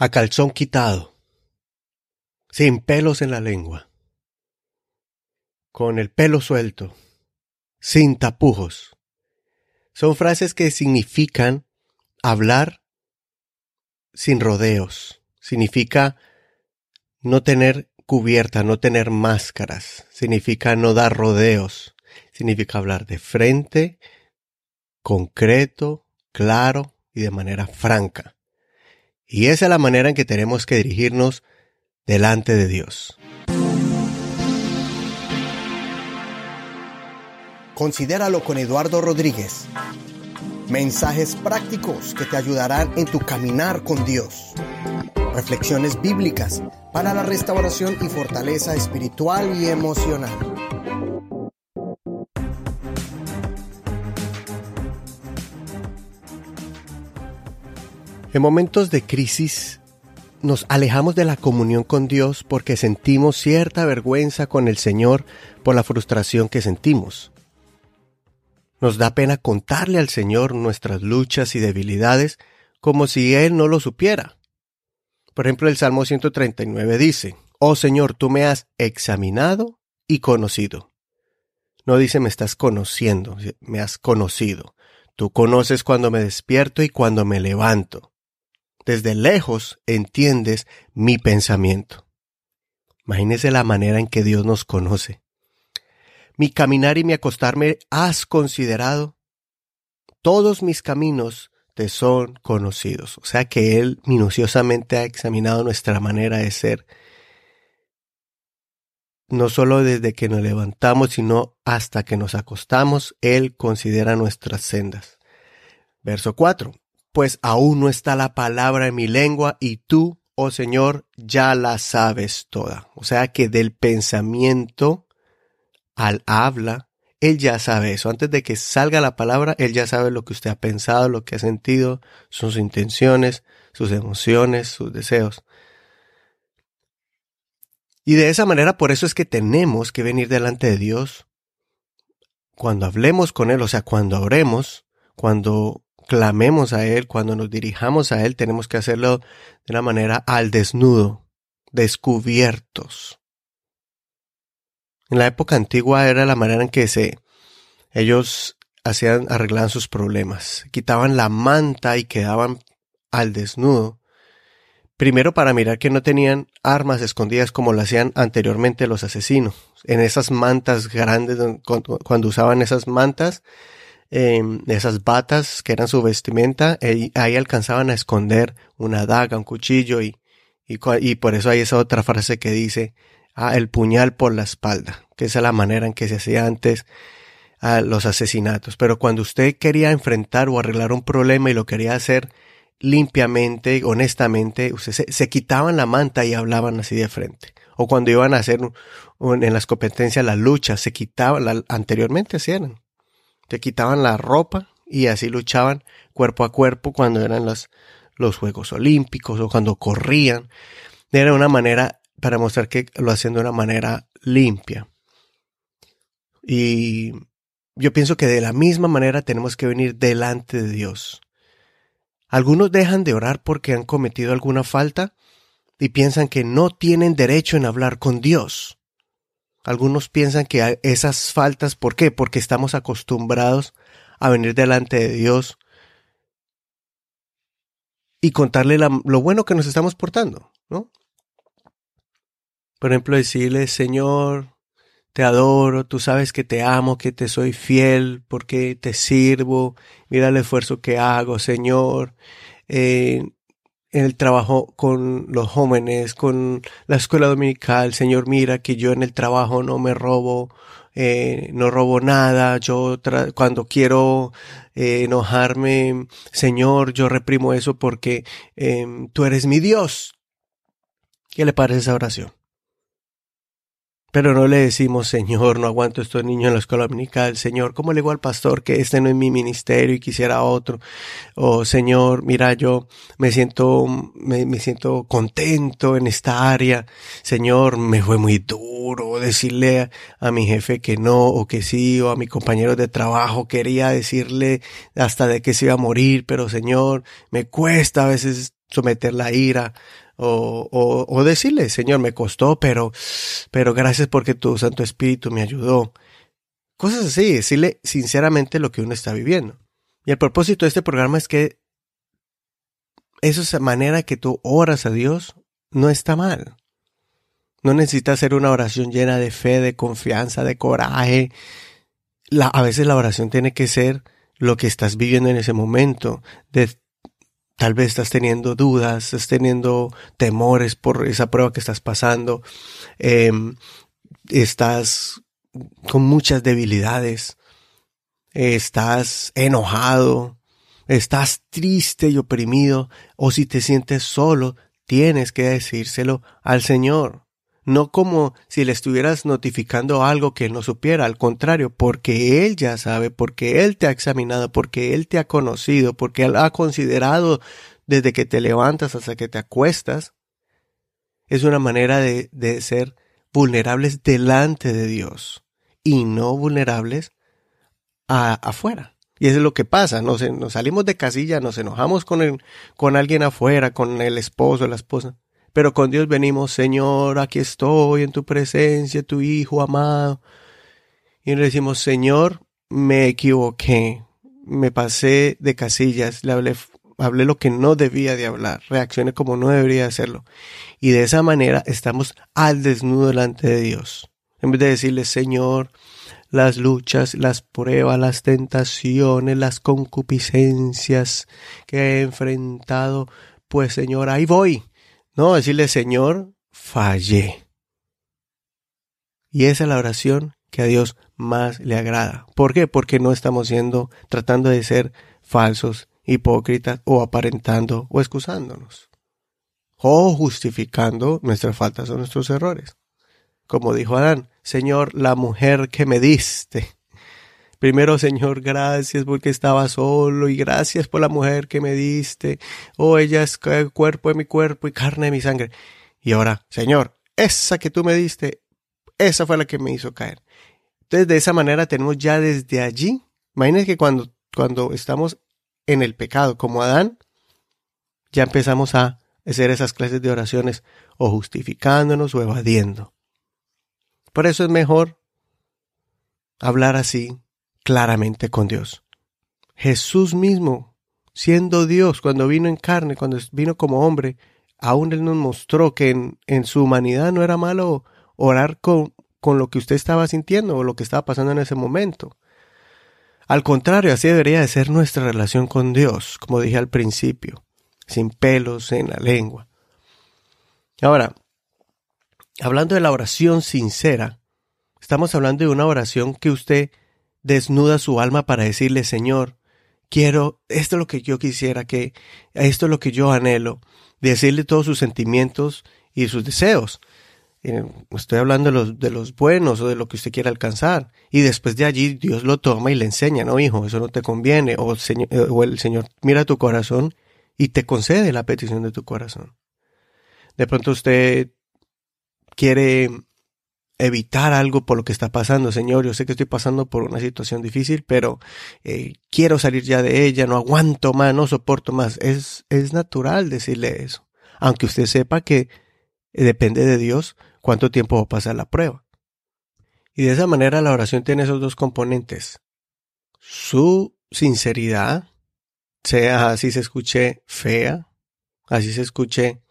a calzón quitado, sin pelos en la lengua, con el pelo suelto, sin tapujos. Son frases que significan hablar sin rodeos, significa no tener cubierta, no tener máscaras, significa no dar rodeos, significa hablar de frente, concreto, claro y de manera franca. Y esa es la manera en que tenemos que dirigirnos delante de Dios. Considéralo con Eduardo Rodríguez. Mensajes prácticos que te ayudarán en tu caminar con Dios. Reflexiones bíblicas para la restauración y fortaleza espiritual y emocional. En momentos de crisis nos alejamos de la comunión con Dios porque sentimos cierta vergüenza con el Señor por la frustración que sentimos. Nos da pena contarle al Señor nuestras luchas y debilidades como si Él no lo supiera. Por ejemplo, el Salmo 139 dice, Oh Señor, tú me has examinado y conocido. No dice me estás conociendo, me has conocido. Tú conoces cuando me despierto y cuando me levanto desde lejos entiendes mi pensamiento. Imagínese la manera en que Dios nos conoce. Mi caminar y mi acostarme has considerado. Todos mis caminos te son conocidos. O sea que Él minuciosamente ha examinado nuestra manera de ser. No solo desde que nos levantamos, sino hasta que nos acostamos, Él considera nuestras sendas. Verso 4 pues aún no está la palabra en mi lengua y tú, oh Señor, ya la sabes toda. O sea que del pensamiento al habla, Él ya sabe eso. Antes de que salga la palabra, Él ya sabe lo que usted ha pensado, lo que ha sentido, sus intenciones, sus emociones, sus deseos. Y de esa manera, por eso es que tenemos que venir delante de Dios cuando hablemos con Él, o sea, cuando oremos, cuando clamemos a Él, cuando nos dirijamos a Él, tenemos que hacerlo de una manera al desnudo, descubiertos. En la época antigua era la manera en que se ellos hacían arreglaban sus problemas, quitaban la manta y quedaban al desnudo. Primero para mirar que no tenían armas escondidas como lo hacían anteriormente los asesinos. En esas mantas grandes, cuando usaban esas mantas, eh, esas batas que eran su vestimenta, ahí alcanzaban a esconder una daga, un cuchillo y, y, por eso hay esa otra frase que dice, ah, el puñal por la espalda, que esa es la manera en que se hacía antes los asesinatos. Pero cuando usted quería enfrentar o arreglar un problema y lo quería hacer limpiamente, honestamente, usted se, quitaban la manta y hablaban así de frente. O cuando iban a hacer en las competencias la lucha, se quitaban, la, anteriormente hacían te quitaban la ropa y así luchaban cuerpo a cuerpo cuando eran los, los Juegos Olímpicos o cuando corrían. Era una manera para mostrar que lo hacían de una manera limpia. Y yo pienso que de la misma manera tenemos que venir delante de Dios. Algunos dejan de orar porque han cometido alguna falta y piensan que no tienen derecho en hablar con Dios. Algunos piensan que esas faltas, ¿por qué? Porque estamos acostumbrados a venir delante de Dios y contarle lo bueno que nos estamos portando, ¿no? Por ejemplo, decirle, Señor, te adoro, tú sabes que te amo, que te soy fiel, porque te sirvo, mira el esfuerzo que hago, Señor. Eh, el trabajo con los jóvenes, con la escuela dominical, Señor, mira que yo en el trabajo no me robo, eh, no robo nada, yo cuando quiero eh, enojarme, Señor, yo reprimo eso porque em, tú eres mi Dios. ¿Qué le parece esa oración? Pero no le decimos, Señor, no aguanto estos niños en la escuela dominical. Señor, ¿cómo le digo al pastor que este no es mi ministerio y quisiera otro? O Señor, mira, yo me siento, me, siento contento en esta área. Señor, me fue muy duro decirle a, a, mi jefe que no o que sí, o a mi compañero de trabajo quería decirle hasta de que se iba a morir, pero Señor, me cuesta a veces someter la ira o, o, decirle, Señor, me costó, pero, pero gracias porque tu Santo Espíritu me ayudó. Cosas así, decirle sinceramente lo que uno está viviendo. Y el propósito de este programa es que esa manera que tú oras a Dios no está mal. No necesitas hacer una oración llena de fe, de confianza, de coraje. A veces la oración tiene que ser lo que estás viviendo en ese momento. Tal vez estás teniendo dudas, estás teniendo temores por esa prueba que estás pasando. Eh, estás con muchas debilidades. Estás enojado. Estás triste y oprimido. O si te sientes solo, tienes que decírselo al Señor no como si le estuvieras notificando algo que él no supiera, al contrario, porque él ya sabe, porque él te ha examinado, porque él te ha conocido, porque él ha considerado desde que te levantas hasta que te acuestas, es una manera de, de ser vulnerables delante de Dios y no vulnerables a, afuera. Y eso es lo que pasa, nos, nos salimos de casilla, nos enojamos con, con alguien afuera, con el esposo, la esposa pero con Dios venimos, Señor, aquí estoy en tu presencia, tu Hijo amado. Y le decimos, Señor, me equivoqué, me pasé de casillas, le hablé, hablé lo que no debía de hablar, reaccioné como no debería hacerlo. Y de esa manera estamos al desnudo delante de Dios. En vez de decirle, Señor, las luchas, las pruebas, las tentaciones, las concupiscencias que he enfrentado, pues Señor, ahí voy. No, decirle, Señor, fallé. Y esa es la oración que a Dios más le agrada. ¿Por qué? Porque no estamos siendo, tratando de ser falsos, hipócritas o aparentando o excusándonos. O justificando nuestras faltas o nuestros errores. Como dijo Adán, Señor, la mujer que me diste. Primero, Señor, gracias porque estaba solo y gracias por la mujer que me diste. Oh, ella es cuerpo de mi cuerpo y carne de mi sangre. Y ahora, Señor, esa que tú me diste, esa fue la que me hizo caer. Entonces, de esa manera tenemos ya desde allí, imagínense que cuando, cuando estamos en el pecado, como Adán, ya empezamos a hacer esas clases de oraciones o justificándonos o evadiendo. Por eso es mejor hablar así, claramente con Dios. Jesús mismo, siendo Dios, cuando vino en carne, cuando vino como hombre, aún Él nos mostró que en, su humanidad no era malo orar con, con lo que usted estaba sintiendo o lo que estaba pasando en ese momento. Al contrario, así debería de ser nuestra relación con Dios, como dije al principio, sin pelos en la lengua. Ahora, hablando de la oración sincera, estamos hablando de una oración que usted desnuda su alma para decirle, Señor, quiero, esto es lo que yo quisiera, que esto es lo que yo anhelo, decirle todos sus sentimientos y sus deseos. Eh, estoy hablando de los, de los buenos o de lo que usted quiera alcanzar. Y después de allí Dios lo toma y le enseña, no, hijo, eso no te conviene. O eh, o el Señor mira tu corazón y te concede la petición de tu corazón. De pronto usted quiere evitar algo por lo que está pasando. Señor, yo sé que estoy pasando por una situación difícil, pero eh, quiero salir ya de ella, no aguanto más, no soporto más. Es, es natural decirle eso, aunque usted sepa que depende de Dios cuánto tiempo va a pasar la prueba. Y de esa manera la oración tiene esos dos componentes. Su sinceridad, sea así se escuche fea, así se escuche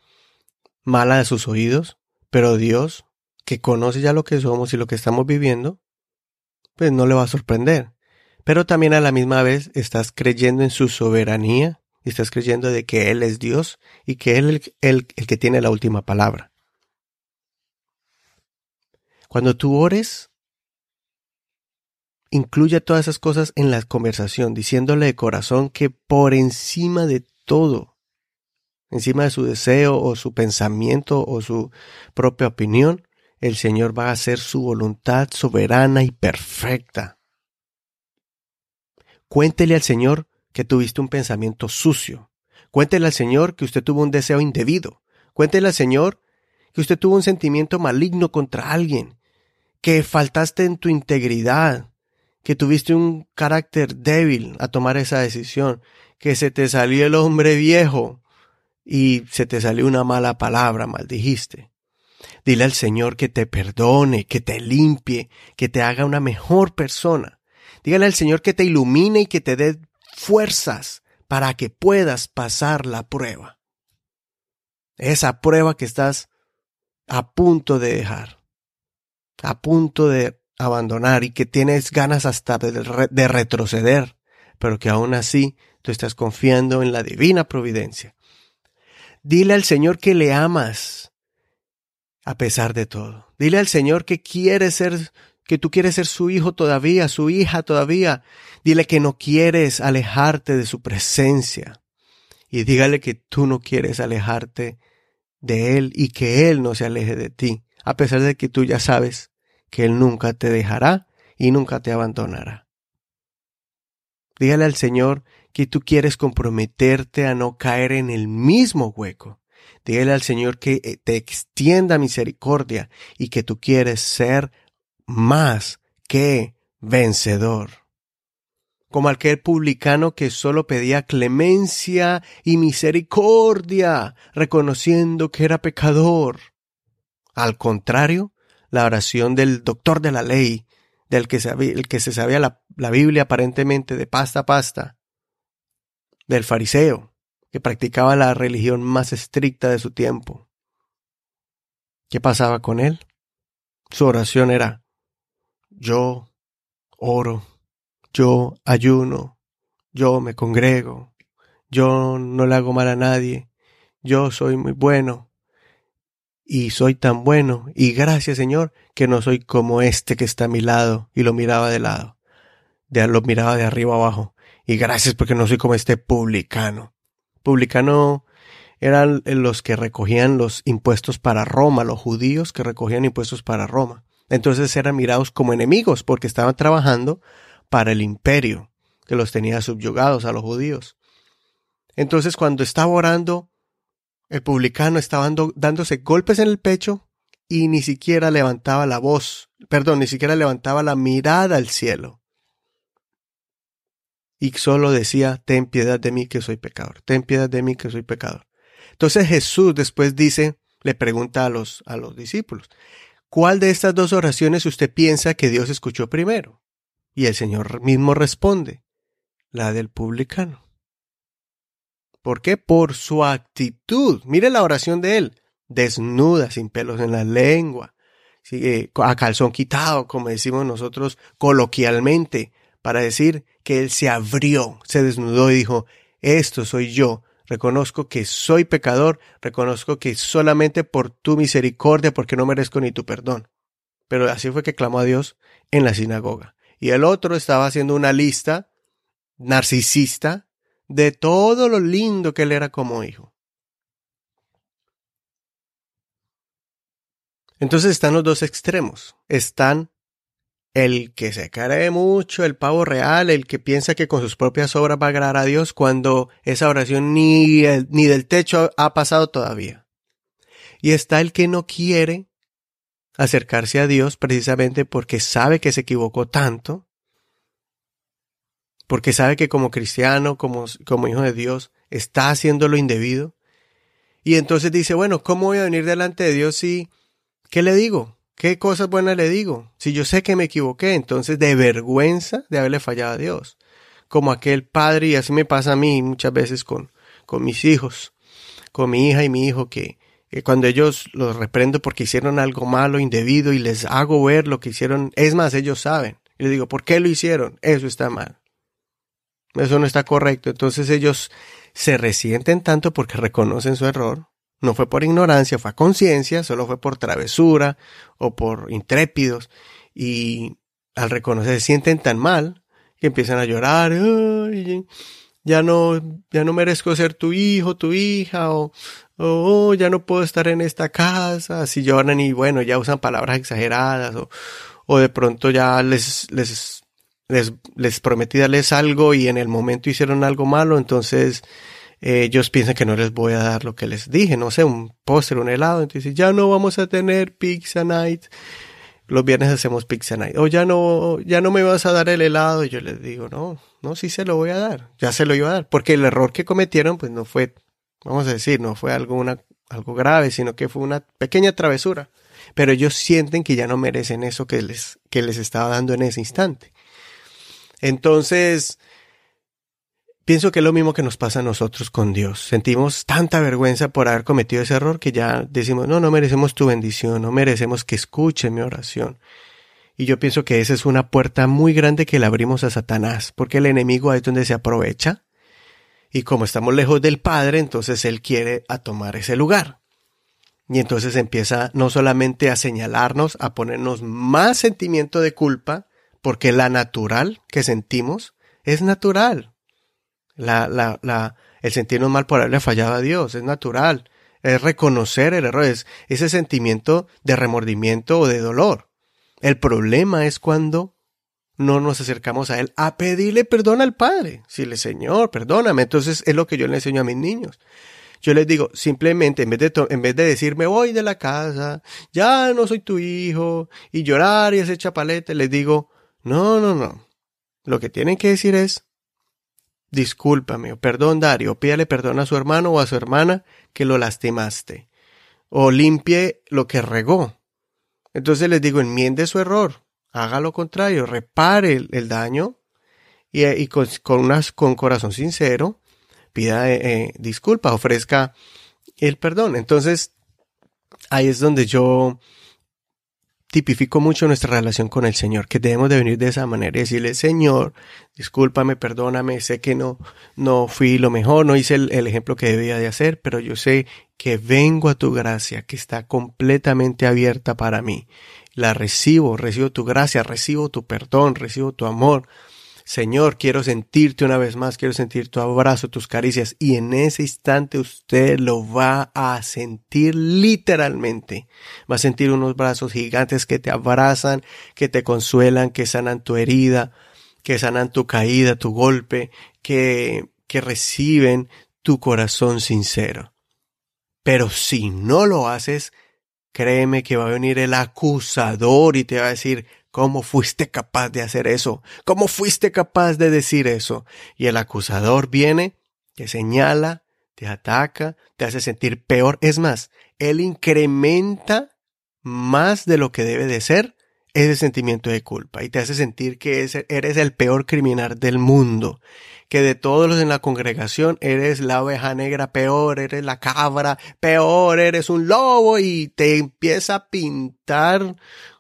mala de sus oídos, pero Dios que conoce ya lo que somos y lo que estamos viviendo, pues no le va a sorprender. Pero también a la misma vez estás creyendo en su soberanía, estás creyendo de que Él es Dios y que Él es el, el que tiene la última palabra. Cuando tú ores, incluye todas esas cosas en la conversación, diciéndole de corazón que por encima de todo, encima de su deseo o su pensamiento o su propia opinión, el Señor va a hacer su voluntad soberana y perfecta. Cuéntele al Señor que tuviste un pensamiento sucio. Cuéntele al Señor que usted tuvo un deseo indebido. Cuéntele al Señor que usted tuvo un sentimiento maligno contra alguien, que faltaste en tu integridad, que tuviste un carácter débil a tomar esa decisión, que se te salió el hombre viejo y se te salió una mala palabra, maldijiste. Dile al Señor que te perdone, que te limpie, que te haga una mejor persona. Dígale al Señor que te ilumine y que te dé fuerzas para que puedas pasar la prueba. Esa prueba que estás a punto de dejar, a punto de abandonar y que tienes ganas hasta de, retroceder, pero que aún así tú estás confiando en la divina providencia. Dile al Señor que le amas a pesar de todo. Dile al Señor que quieres ser, que tú quieres ser su hijo todavía, su hija todavía. Dile que no quieres alejarte de su presencia. Y dígale que tú no quieres alejarte de Él y que Él no se aleje de ti, a pesar de que tú ya sabes que Él nunca te dejará y nunca te abandonará. Dígale al Señor que tú quieres comprometerte a no caer en el mismo hueco. Dígale al Señor que eh, te extienda misericordia y que tú quieres ser más que vencedor. Como aquel publicano que solo pedía clemencia y misericordia, reconociendo que era pecador. Al contrario, la oración del doctor de la ley, del que, el que se sabía la, la Biblia aparentemente de pasta a pasta, del fariseo, que practicaba la religión más estricta de su tiempo. ¿Qué pasaba con él? Su oración era, yo oro, yo ayuno, yo me congrego, yo no le hago mal a nadie, yo soy muy bueno, y soy tan bueno, y gracias Señor, que no soy como este que está a mi lado, y lo miraba de lado, de, lo miraba de arriba abajo, y gracias porque no soy como este publicano. Publicano eran los que recogían los impuestos para Roma, los judíos que recogían impuestos para Roma. Entonces eran mirados como enemigos porque estaban trabajando para el imperio que los tenía subyugados a los judíos. Entonces cuando estaba orando, el publicano estaba dándose golpes en el pecho y ni siquiera levantaba la voz, perdón, ni siquiera levantaba la mirada al cielo. Y solo decía, ten piedad de mí que soy pecador, ten piedad de mí que soy pecador. Entonces Jesús después dice, le pregunta a los, a los discípulos, ¿cuál de estas dos oraciones usted piensa que Dios escuchó primero? Y el Señor mismo responde, la del publicano. ¿Por qué? Por su actitud. Mire la oración de él. Desnuda, sin pelos en la lengua, a calzón quitado, como decimos nosotros coloquialmente, para decir que él se abrió, se desnudó y dijo, esto soy yo, reconozco que soy pecador, reconozco que solamente por tu misericordia, porque no merezco ni tu perdón. Pero así fue que clamó a Dios en la sinagoga. Y el otro estaba haciendo una lista narcisista de todo lo lindo que él era como hijo. Entonces están los dos extremos. Están el que se cree mucho, el pavo real, el que piensa que con sus propias obras va a agradar a Dios cuando esa oración ni, ni del techo ha pasado todavía. Y está el que no quiere acercarse a Dios precisamente porque sabe que se equivocó tanto porque sabe que como cristiano, como, como hijo de Dios, está haciendo lo indebido. Y entonces dice, bueno, ¿cómo voy a venir delante de Dios si, qué le digo? ¿Qué cosas buenas le digo? Si yo sé que me equivoqué, entonces de vergüenza de haberle fallado a Dios. Como aquel padre, y así me pasa a mí muchas veces con, con mis hijos, con mi hija y mi hijo, que, que cuando ellos los reprendo porque hicieron algo malo, indebido, y les hago ver lo que hicieron, es más, ellos saben. Y les digo, ¿por qué lo hicieron? Eso está mal. Eso no está correcto. Entonces ellos se resienten tanto porque reconocen su error. No fue por ignorancia, fue a conciencia, solo fue por travesura o por intrépidos. Y al reconocer se sienten tan mal que empiezan a llorar. ya no, ya no merezco ser tu hijo, tu hija, o, oh, ya no puedo estar en esta casa. Así lloran y bueno, ya usan palabras exageradas, o, o de pronto ya les, les les, les prometí darles algo y en el momento hicieron algo malo, entonces ellos piensan que no les voy a dar lo que les dije, no sé, un póster, un helado, entonces ya no vamos a tener pizza night, los viernes hacemos pizza night, o ya no, ya no me vas a dar el helado, y yo les digo, no, no, sí se lo voy a dar, ya se lo iba a dar, porque el error que cometieron pues no fue vamos a decir, no fue algo, una, algo grave, sino que fue una pequeña travesura. Pero ellos sienten que ya no merecen eso que les, que les estaba dando en ese instante. Entonces, pienso que es lo mismo que nos pasa a nosotros con Dios. Sentimos tanta vergüenza por haber cometido ese error que ya decimos, no, no merecemos tu bendición, no merecemos que escuche mi oración. Y yo pienso que esa es una puerta muy grande que le abrimos a Satanás, porque el enemigo es donde se aprovecha. Y como estamos lejos del Padre, entonces él quiere a tomar ese lugar. Y entonces empieza no solamente a señalarnos, a ponernos más sentimiento de culpa, porque la natural que sentimos es natural. La, la, la, el sentirnos mal por haberle fallado a Dios es natural. Es reconocer el error, es ese sentimiento de remordimiento o de dolor. El problema es cuando no nos acercamos a Él a pedirle perdón al Padre. Si le Señor, perdóname. Entonces es lo que yo le enseño a mis niños. Yo les digo, simplemente, en vez de, en vez de decir, me voy de la casa, ya no soy tu hijo, y llorar y hacer chapalete, les digo, no, no, no. Lo que tienen que decir es, discúlpame, o perdón, Dario, pídale perdón a su hermano o a su hermana que lo lastimaste, o limpie lo que regó. Entonces les digo, enmiende su error, haga lo contrario, repare el, daño y, con, con corazón sincero pida eh, eh, disculpa, ofrezca el perdón. Entonces, ahí es donde yo tipifico mucho nuestra relación con el Señor, que debemos de venir de esa manera y decirle, Señor, discúlpame, perdóname, sé que no, no fui lo mejor, no hice el, ejemplo que debía de hacer, pero yo sé que vengo a tu gracia, que está completamente abierta para mí. La recibo, recibo tu gracia, recibo tu perdón, recibo tu amor. Señor, quiero sentirte una vez más, quiero sentir tu abrazo, tus caricias. Y en ese instante usted lo va a sentir literalmente. Va a sentir unos brazos gigantes que te abrazan, que te consuelan, que sanan tu herida, que sanan tu caída, tu golpe, que, que reciben tu corazón sincero. Pero si no lo haces, créeme que va a venir el acusador y te va a decir, ¿cómo fuiste capaz de hacer eso? ¿Cómo fuiste capaz de decir eso? Y el acusador viene, te señala, te ataca, te hace sentir peor. Es más, él incrementa más de lo que debe de ser ese sentimiento de culpa y te hace sentir que eres el peor criminal del mundo que de todos los en la congregación eres la oveja negra peor, eres la cabra peor, eres un lobo y te empieza a pintar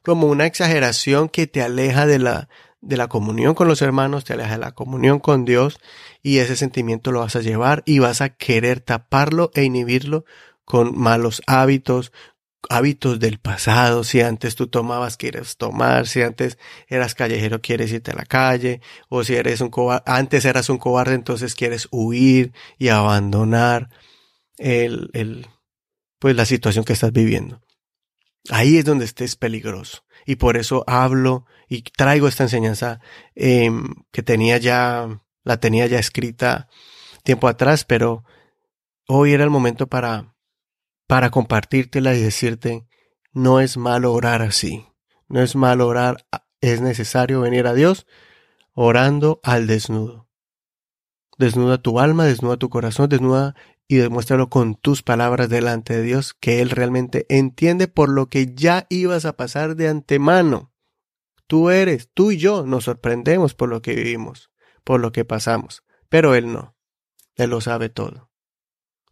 como una exageración que te aleja de la, de la comunión con los hermanos, te aleja de la comunión con Dios y ese sentimiento lo vas a llevar y vas a querer taparlo e inhibirlo con malos hábitos, hábitos del pasado, si antes tú tomabas, quieres tomar, si antes eras callejero, quieres irte a la calle, o si eres un cobarde, antes eras un cobarde, entonces quieres huir y abandonar el, el, pues la situación que estás viviendo. Ahí es donde estés peligroso. Y por eso hablo y traigo esta enseñanza eh, que tenía ya, la tenía ya escrita tiempo atrás, pero hoy era el momento para para compartírtela y decirte, no es malo orar así, no es malo orar, es necesario venir a Dios orando al desnudo. Desnuda tu alma, desnuda tu corazón, desnuda y demuéstralo con tus palabras delante de Dios que Él realmente entiende por lo que ya ibas a pasar de antemano. Tú eres, tú y yo nos sorprendemos por lo que vivimos, por lo que pasamos, pero Él no. Él lo sabe todo.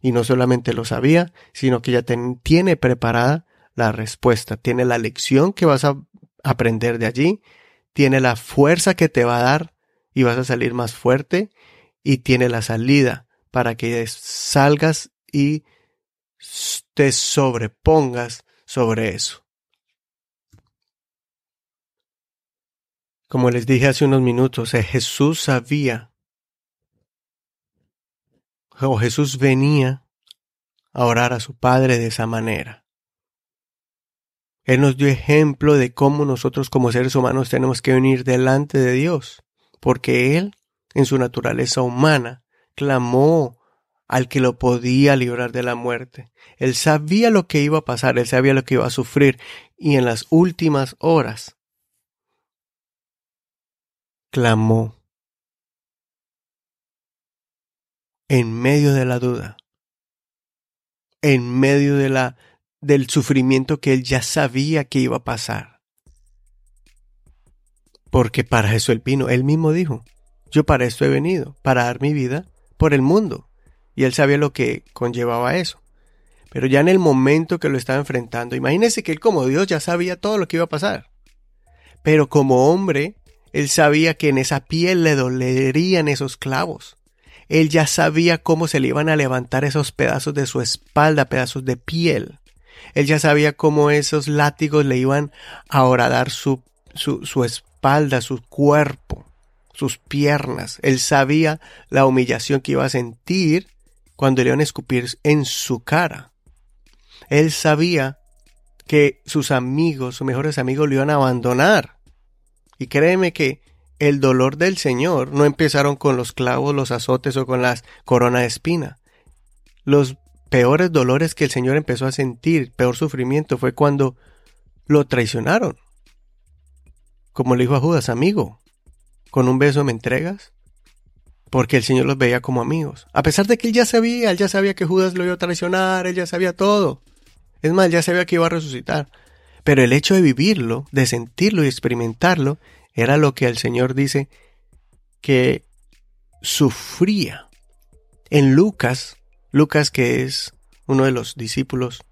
Y no solamente lo sabía, sino que ya tiene preparada la respuesta, tiene la lección que vas a aprender de allí, tiene la fuerza que te va a dar y vas a salir más fuerte y tiene la salida para que salgas y te sobrepongas sobre eso. Como les dije hace unos minutos, eh, Jesús sabía o Jesús venía a orar a su Padre de esa manera. Él nos dio ejemplo de cómo nosotros como seres humanos tenemos que venir delante de Dios, porque Él, en su naturaleza humana, clamó al que lo podía librar de la muerte. Él sabía lo que iba a pasar, él sabía lo que iba a sufrir, y en las últimas horas clamó en medio de la duda, en medio de la, del sufrimiento que él ya sabía que iba a pasar. Porque para eso él vino, él mismo dijo, yo para esto he venido, para dar mi vida por el mundo. Y él sabía lo que conllevaba eso. Pero ya en el momento que lo estaba enfrentando, imagínese que él como Dios ya sabía todo lo que iba a pasar. Pero como hombre, él sabía que en esa piel le dolerían esos clavos. Él ya sabía cómo se le iban a levantar esos pedazos de su espalda, pedazos de piel. Él ya sabía cómo esos látigos le iban a horadar su, su, su espalda, su cuerpo, sus piernas. Él sabía la humillación que iba a sentir cuando le iban a escupir en su cara. Él sabía que sus amigos, sus mejores amigos, lo iban a abandonar. Y créeme que el dolor del Señor no empezaron con los clavos, los azotes o con las corona de espina. Los peores dolores que el Señor empezó a sentir, peor sufrimiento, fue cuando lo traicionaron. Como le dijo a Judas, amigo, ¿con un beso me entregas? Porque el Señor los veía como amigos. A pesar de que él ya sabía, él ya sabía que Judas lo iba a traicionar, él ya sabía todo. Es más, ya sabía que iba a resucitar. Pero el hecho de vivirlo, de sentirlo y experimentarlo, era lo que el Señor dice que sufría. En Lucas, Lucas que es uno de los discípulos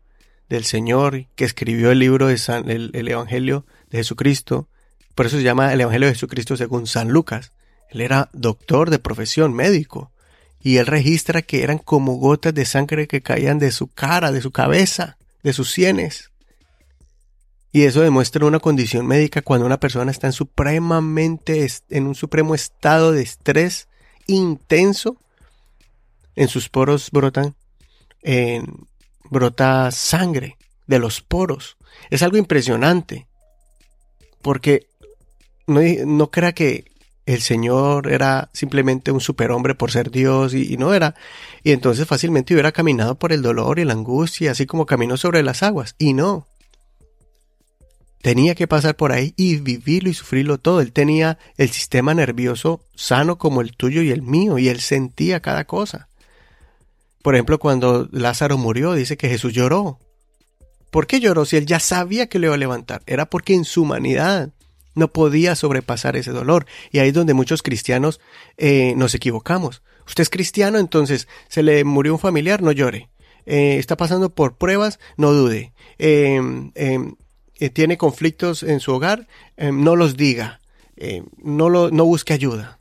del Señor que escribió el libro de San, el, el Evangelio de Jesucristo, por eso se llama el Evangelio de Jesucristo según San Lucas. Él era doctor de profesión, médico, y él registra que eran como gotas de sangre que caían de su cara, de su cabeza, de sus sienes. Y eso demuestra una condición médica cuando una persona está en supremamente en un supremo estado de estrés intenso. En sus poros brotan en, brota sangre de los poros. Es algo impresionante. Porque no, no crea que el Señor era simplemente un superhombre por ser Dios y, y, no era. Y entonces fácilmente hubiera caminado por el dolor y la angustia, así como caminó sobre las aguas. Y no. Tenía que pasar por ahí y vivirlo y sufrirlo todo. Él tenía el sistema nervioso sano como el tuyo y el mío, y él sentía cada cosa. Por ejemplo, cuando Lázaro murió, dice que Jesús lloró. ¿Por qué lloró si él ya sabía que lo iba a levantar? Era porque en su humanidad no podía sobrepasar ese dolor. Y ahí es donde muchos cristianos eh, nos equivocamos. Usted es cristiano, entonces se le murió un familiar, no llore. Eh, está pasando por pruebas, no dude. Eh, eh, tiene conflictos en su hogar, eh, no los diga, no, lo, no busque ayuda,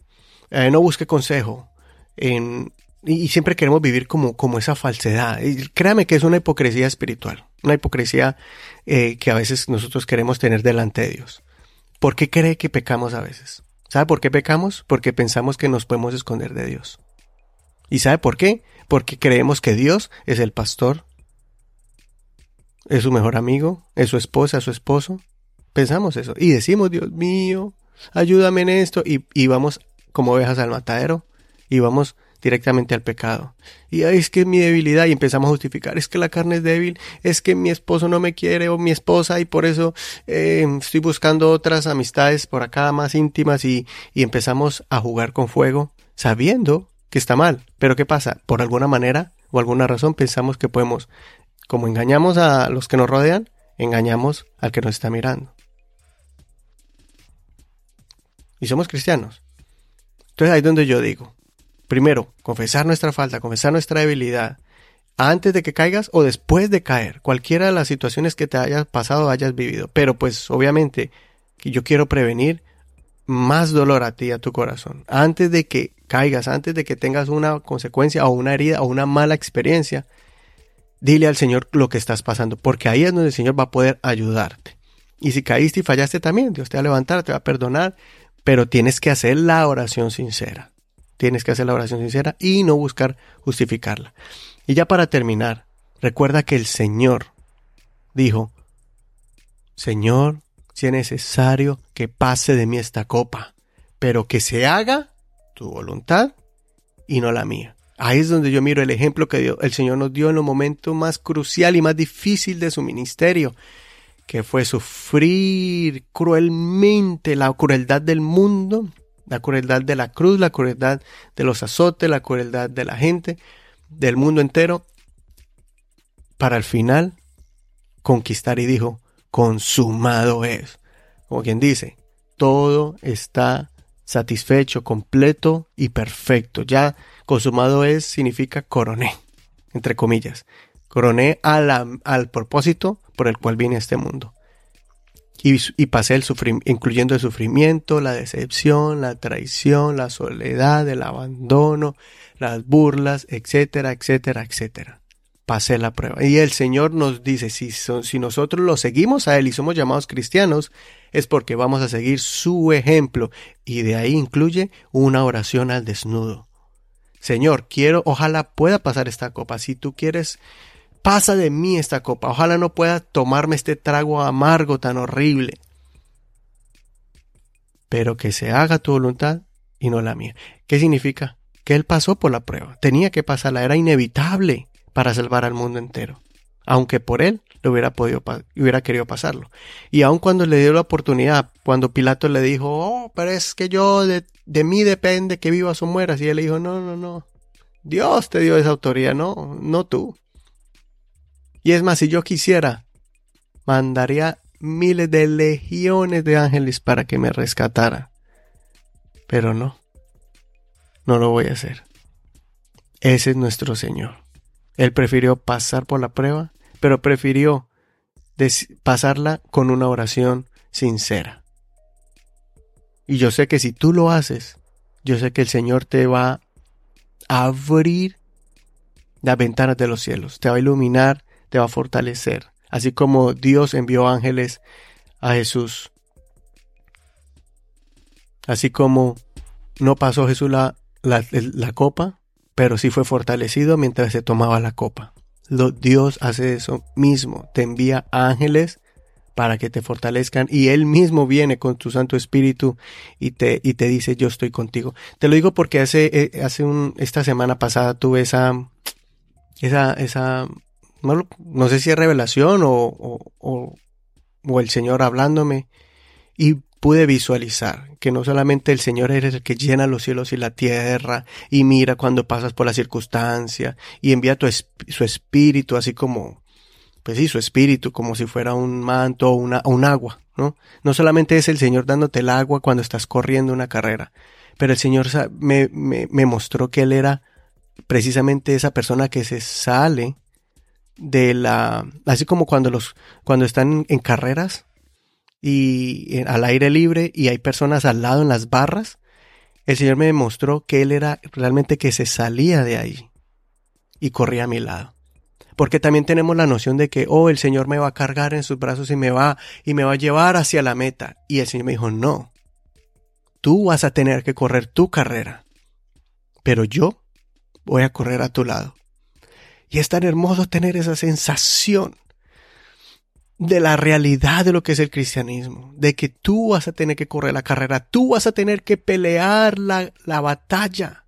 no busque consejo. y, siempre queremos vivir como, como esa falsedad. Y créame que es una hipocresía espiritual, una hipocresía que a veces nosotros queremos tener delante de Dios. ¿Por qué cree que pecamos a veces? ¿Sabe por qué pecamos? Porque pensamos que nos podemos esconder de Dios. ¿Y sabe por qué? Porque creemos que Dios es el pastor es su mejor amigo, es su esposa, es su esposo. Pensamos eso y decimos, Dios mío, ayúdame en esto y, y vamos como ovejas al matadero y vamos directamente al pecado. Y es que mi debilidad y empezamos a justificar, es que la carne es débil, es que mi esposo no me quiere o mi esposa y por eso eh, estoy buscando otras amistades por acá más íntimas y, y empezamos a jugar con fuego sabiendo que está mal. Pero ¿qué pasa? Por alguna manera o alguna razón pensamos que podemos como engañamos a los que nos rodean, engañamos al que nos está mirando. Y somos cristianos. Entonces ahí es donde yo digo, primero, confesar nuestra falta, confesar nuestra debilidad, antes de que caigas o después de caer, cualquiera de las situaciones que te hayas pasado o hayas vivido. Pero pues obviamente yo quiero prevenir más dolor a ti, a tu corazón. Antes de que caigas, antes de que tengas una consecuencia o una herida o una mala experiencia, dile al Señor lo que estás pasando, porque ahí es donde el Señor va a poder ayudarte. Y si caíste y fallaste también, Dios te va a levantar, te va a perdonar, pero tienes que hacer la oración sincera. Tienes que hacer la oración sincera y no buscar justificarla. Y ya para terminar, recuerda que el Señor dijo, Señor, si es necesario que pase de mí esta copa, pero que se haga tu voluntad y no la mía. Ahí es donde yo miro el ejemplo que dio, el Señor nos dio en el momento más crucial y más difícil de su ministerio, que fue sufrir cruelmente la crueldad del mundo, la crueldad de la cruz, la crueldad de los azotes, la crueldad de la gente, del mundo entero, para al final conquistar y dijo, consumado es. Como quien dice, todo está satisfecho, completo y perfecto. Ya consumado es significa coroné, entre comillas. Coroné al propósito por el cual vine a este mundo. Y, pasé el sufrimiento, incluyendo el sufrimiento, la decepción, la traición, la soledad, el abandono, las burlas, etcétera, etcétera, etcétera pasé la prueba. Y el Señor nos dice, si, si nosotros lo seguimos a Él y somos llamados cristianos, es porque vamos a seguir su ejemplo. Y de ahí incluye una oración al desnudo. Señor, quiero, ojalá pueda pasar esta copa. Si tú quieres, pasa de mí esta copa. Ojalá no pueda tomarme este trago amargo tan horrible. Pero que se haga tu voluntad y no la mía. ¿Qué significa? Que Él pasó por la prueba. Tenía que pasarla, era inevitable para salvar al mundo entero, aunque por él lo hubiera podido hubiera querido pasarlo. Y aun cuando le dio la oportunidad, cuando Pilato le dijo, "Oh, pero es que yo de, de mí depende que vivas o mueras", y él le dijo, "No, no, no. Dios te dio esa autoridad, no, no tú." Y es más, si yo quisiera, mandaría miles de legiones de ángeles para que me rescatara. Pero no, no lo voy a hacer. Ese es nuestro Señor. Él prefirió pasar por la prueba, pero prefirió pasarla con una oración sincera. Y yo sé que si tú lo haces, yo sé que el Señor te va a abrir las ventanas de los cielos, te va a iluminar, te va a fortalecer. Así como Dios envió ángeles a Jesús. Así como no pasó Jesús la, la, la copa, pero sí fue fortalecido mientras se tomaba la copa. Dios hace eso mismo, te envía ángeles para que te fortalezcan y Él mismo viene con tu Santo Espíritu y te, y te dice yo estoy contigo. Te lo digo porque hace, eh, hace un, esta semana pasada tuve esa, esa, esa, no, no sé si es revelación o, o, o, el Señor hablándome y pude visualizar que no solamente el Señor eres el que llena los cielos y la tierra y mira cuando pasas por la circunstancia y envía su espíritu así como, pues sí, su espíritu como si fuera un manto o una, un agua, ¿no? No solamente es el Señor dándote el agua cuando estás corriendo una carrera, pero el Señor me, me, me mostró que Él era precisamente esa persona que se sale de la, así como cuando los, cuando están en carreras, y al aire libre y hay personas al lado en las barras, el Señor me demostró que Él era realmente que se salía de ahí y corría a mi lado. Porque también tenemos la noción de que, oh, el Señor me va a cargar en sus brazos y me va, y me va a llevar hacia la meta. Y el Señor me dijo, no, tú vas a tener que correr tu carrera, pero yo voy a correr a tu lado. Y es tan hermoso tener esa sensación de la realidad de lo que es el cristianismo, de que tú vas a tener que correr la carrera, tú vas a tener que pelear la, la batalla,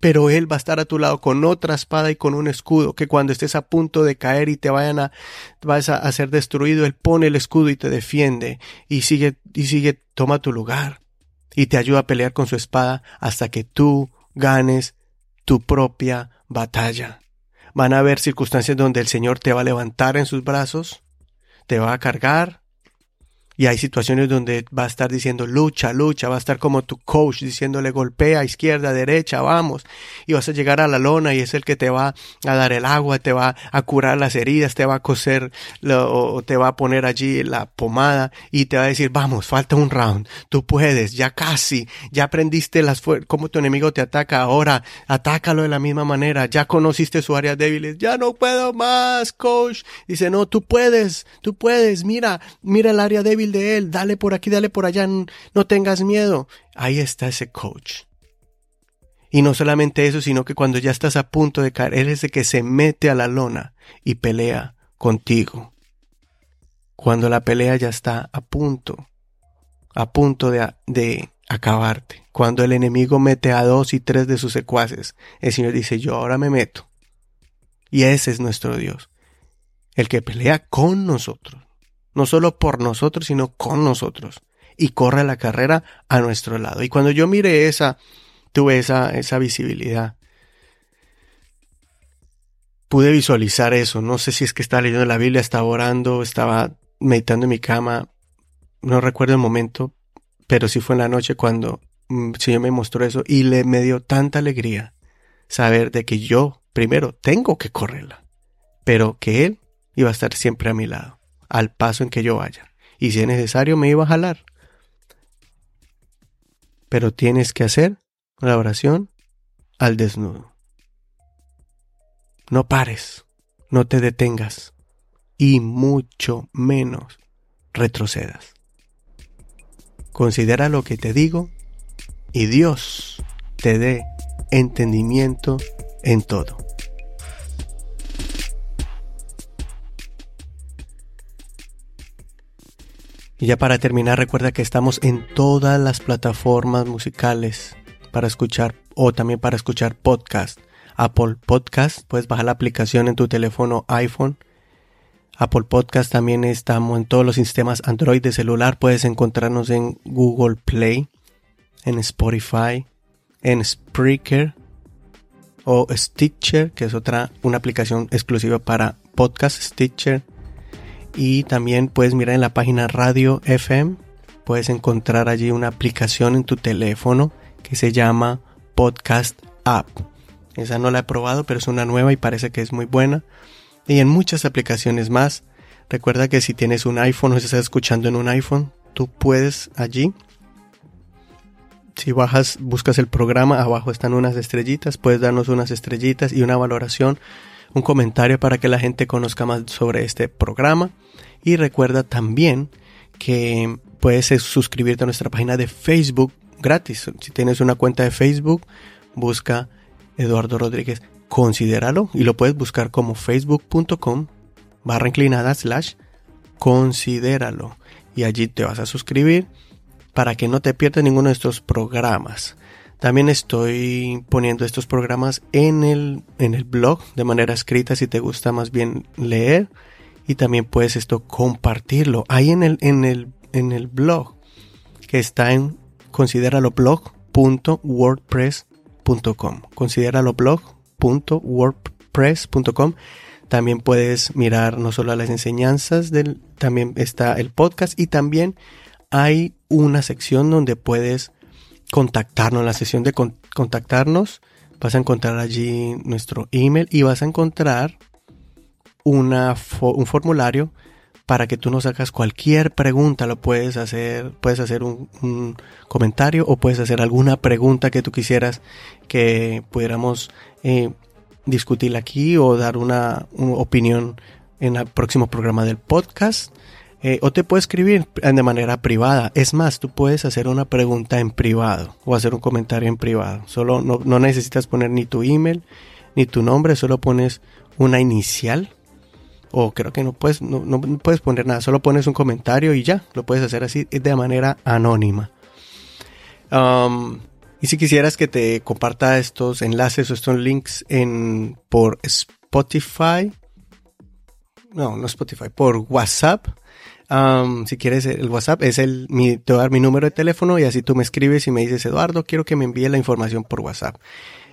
pero Él va a estar a tu lado con otra espada y con un escudo, que cuando estés a punto de caer y te vayan a, vas a, ser destruido, Él pone el escudo y te defiende, y sigue, y sigue, toma tu lugar, y te ayuda a pelear con su espada hasta que tú ganes tu propia batalla. Van a haber circunstancias donde el Señor te va a levantar en sus brazos, te va a cargar, y hay situaciones donde va a estar diciendo lucha, lucha, va a estar como tu coach diciéndole golpea, izquierda, derecha, vamos. Y vas a llegar a la lona y es el que te va a dar el agua, te va a curar las heridas, te va a coser o te va a poner allí la pomada y te va a decir vamos, falta un round, tú puedes, ya casi, ya aprendiste las cómo tu enemigo te ataca, ahora atácalo de la misma manera, ya conociste su área débiles, ya no puedo más, coach. Dice no, tú puedes, tú puedes, mira, mira el área débil de él, dale por aquí, dale por allá, no tengas miedo. Ahí está ese coach. Y no solamente eso, sino que cuando ya estás a punto de caer, él es el que se mete a la lona y pelea contigo. Cuando la pelea ya está a punto, a punto de, de acabarte. Cuando el enemigo mete a dos y tres de sus secuaces, el Señor dice, yo ahora me meto. Y ese es nuestro Dios, el que pelea con nosotros no solo por nosotros, sino con nosotros, y corre la carrera a nuestro lado. Y cuando yo mire esa, tuve esa, esa visibilidad, pude visualizar eso. No sé si es que estaba leyendo la Biblia, estaba orando, estaba meditando en mi cama. No recuerdo el momento, pero sí fue en la noche cuando mm, el Señor me mostró eso y le me dio tanta alegría saber de que yo, primero, tengo que correrla, pero que Él iba a estar siempre a mi lado, al paso en que yo vaya. Y si es necesario, me iba a jalar. Pero tienes que hacer la oración al desnudo. No pares, no te detengas y mucho menos retrocedas. Considera lo que te digo y Dios te dé entendimiento en todo. Y ya para terminar, recuerda que estamos en todas las plataformas musicales para escuchar o también para escuchar podcast. Apple Podcast, puedes bajar la aplicación en tu teléfono iPhone. Apple Podcast también estamos en todos los sistemas Android de celular. Puedes encontrarnos en Google Play, en Spotify, en Spreaker o Stitcher, que es otra una aplicación exclusiva para podcast Stitcher. Y también puedes mirar en la página Radio FM. Puedes encontrar allí una aplicación en tu teléfono que se llama Podcast App. Esa no la he probado, pero es una nueva y parece que es muy buena. Y en muchas aplicaciones más. Recuerda que si tienes un iPhone o si estás escuchando en un iPhone, tú puedes allí. Si bajas, buscas el programa, abajo están unas estrellitas, puedes darnos unas estrellitas y una valoración, un comentario para que la gente conozca más sobre este programa. Y recuerda también que puedes suscribirte a nuestra página de Facebook gratis. Si tienes una cuenta de Facebook, busca Eduardo Rodríguez, considéralo y lo puedes buscar como facebook.com barra inclinada slash considéralo y allí te vas a suscribir para que no te pierdas ninguno de estos programas. También estoy poniendo estos programas en el, en el blog de manera escrita si te gusta más bien leer y también puedes esto compartirlo ahí en el, en el, en el blog que está en consideraloblog.wordpress.com blog.wordpress.com. También puedes mirar no solo las enseñanzas, del, también está el podcast y también hay una sección donde puedes contactarnos, la sesión de contactarnos. Vas a encontrar allí nuestro email y vas a encontrar una, un formulario para que tú nos hagas cualquier pregunta, lo puedes hacer, puedes hacer un, comentario o puedes hacer alguna pregunta que tú quisieras que pudiéramos eh, discutir aquí o dar una, opinión en el próximo programa del podcast. Eh, o te puedes escribir de manera privada. Es más, tú puedes hacer una pregunta en privado o hacer un comentario en privado. Solo no, no necesitas poner ni tu email ni tu nombre, solo pones una inicial o creo que no puedes, no, puedes poner nada, solo pones un comentario y ya, lo puedes hacer así de manera anónima. Um, y si quisieras que te comparta estos enlaces o estos links en, por Spotify, no, no Spotify, por WhatsApp. Um, si quieres el WhatsApp es el mi, te voy a dar mi número de teléfono y así tú me escribes y me dices Eduardo quiero que me envíe la información por WhatsApp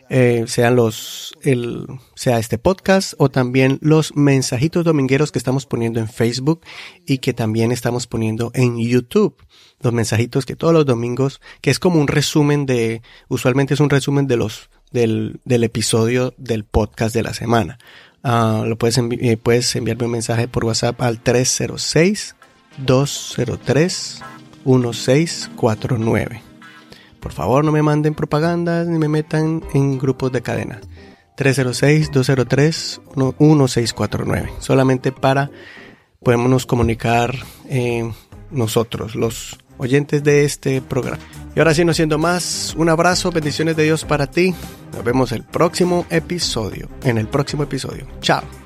eh, sean los, el, sea este podcast o también los mensajitos domingueros que estamos poniendo en Facebook y que también estamos poniendo en YouTube. Los mensajitos que todos los domingos, que es como un resumen de, usualmente es un resumen de los, del, del episodio del podcast de la semana. Uh, lo puedes, eh, puedes enviarme un mensaje por WhatsApp al 306 203 1649. Por favor, no me manden propagandas ni me metan en grupos de cadena. 306-203-1649. Solamente para podemos comunicar eh, nosotros, los oyentes de este programa. Y ahora sí, no siendo más, un abrazo, bendiciones de Dios para ti. Nos vemos el próximo episodio, en el próximo episodio. Chao.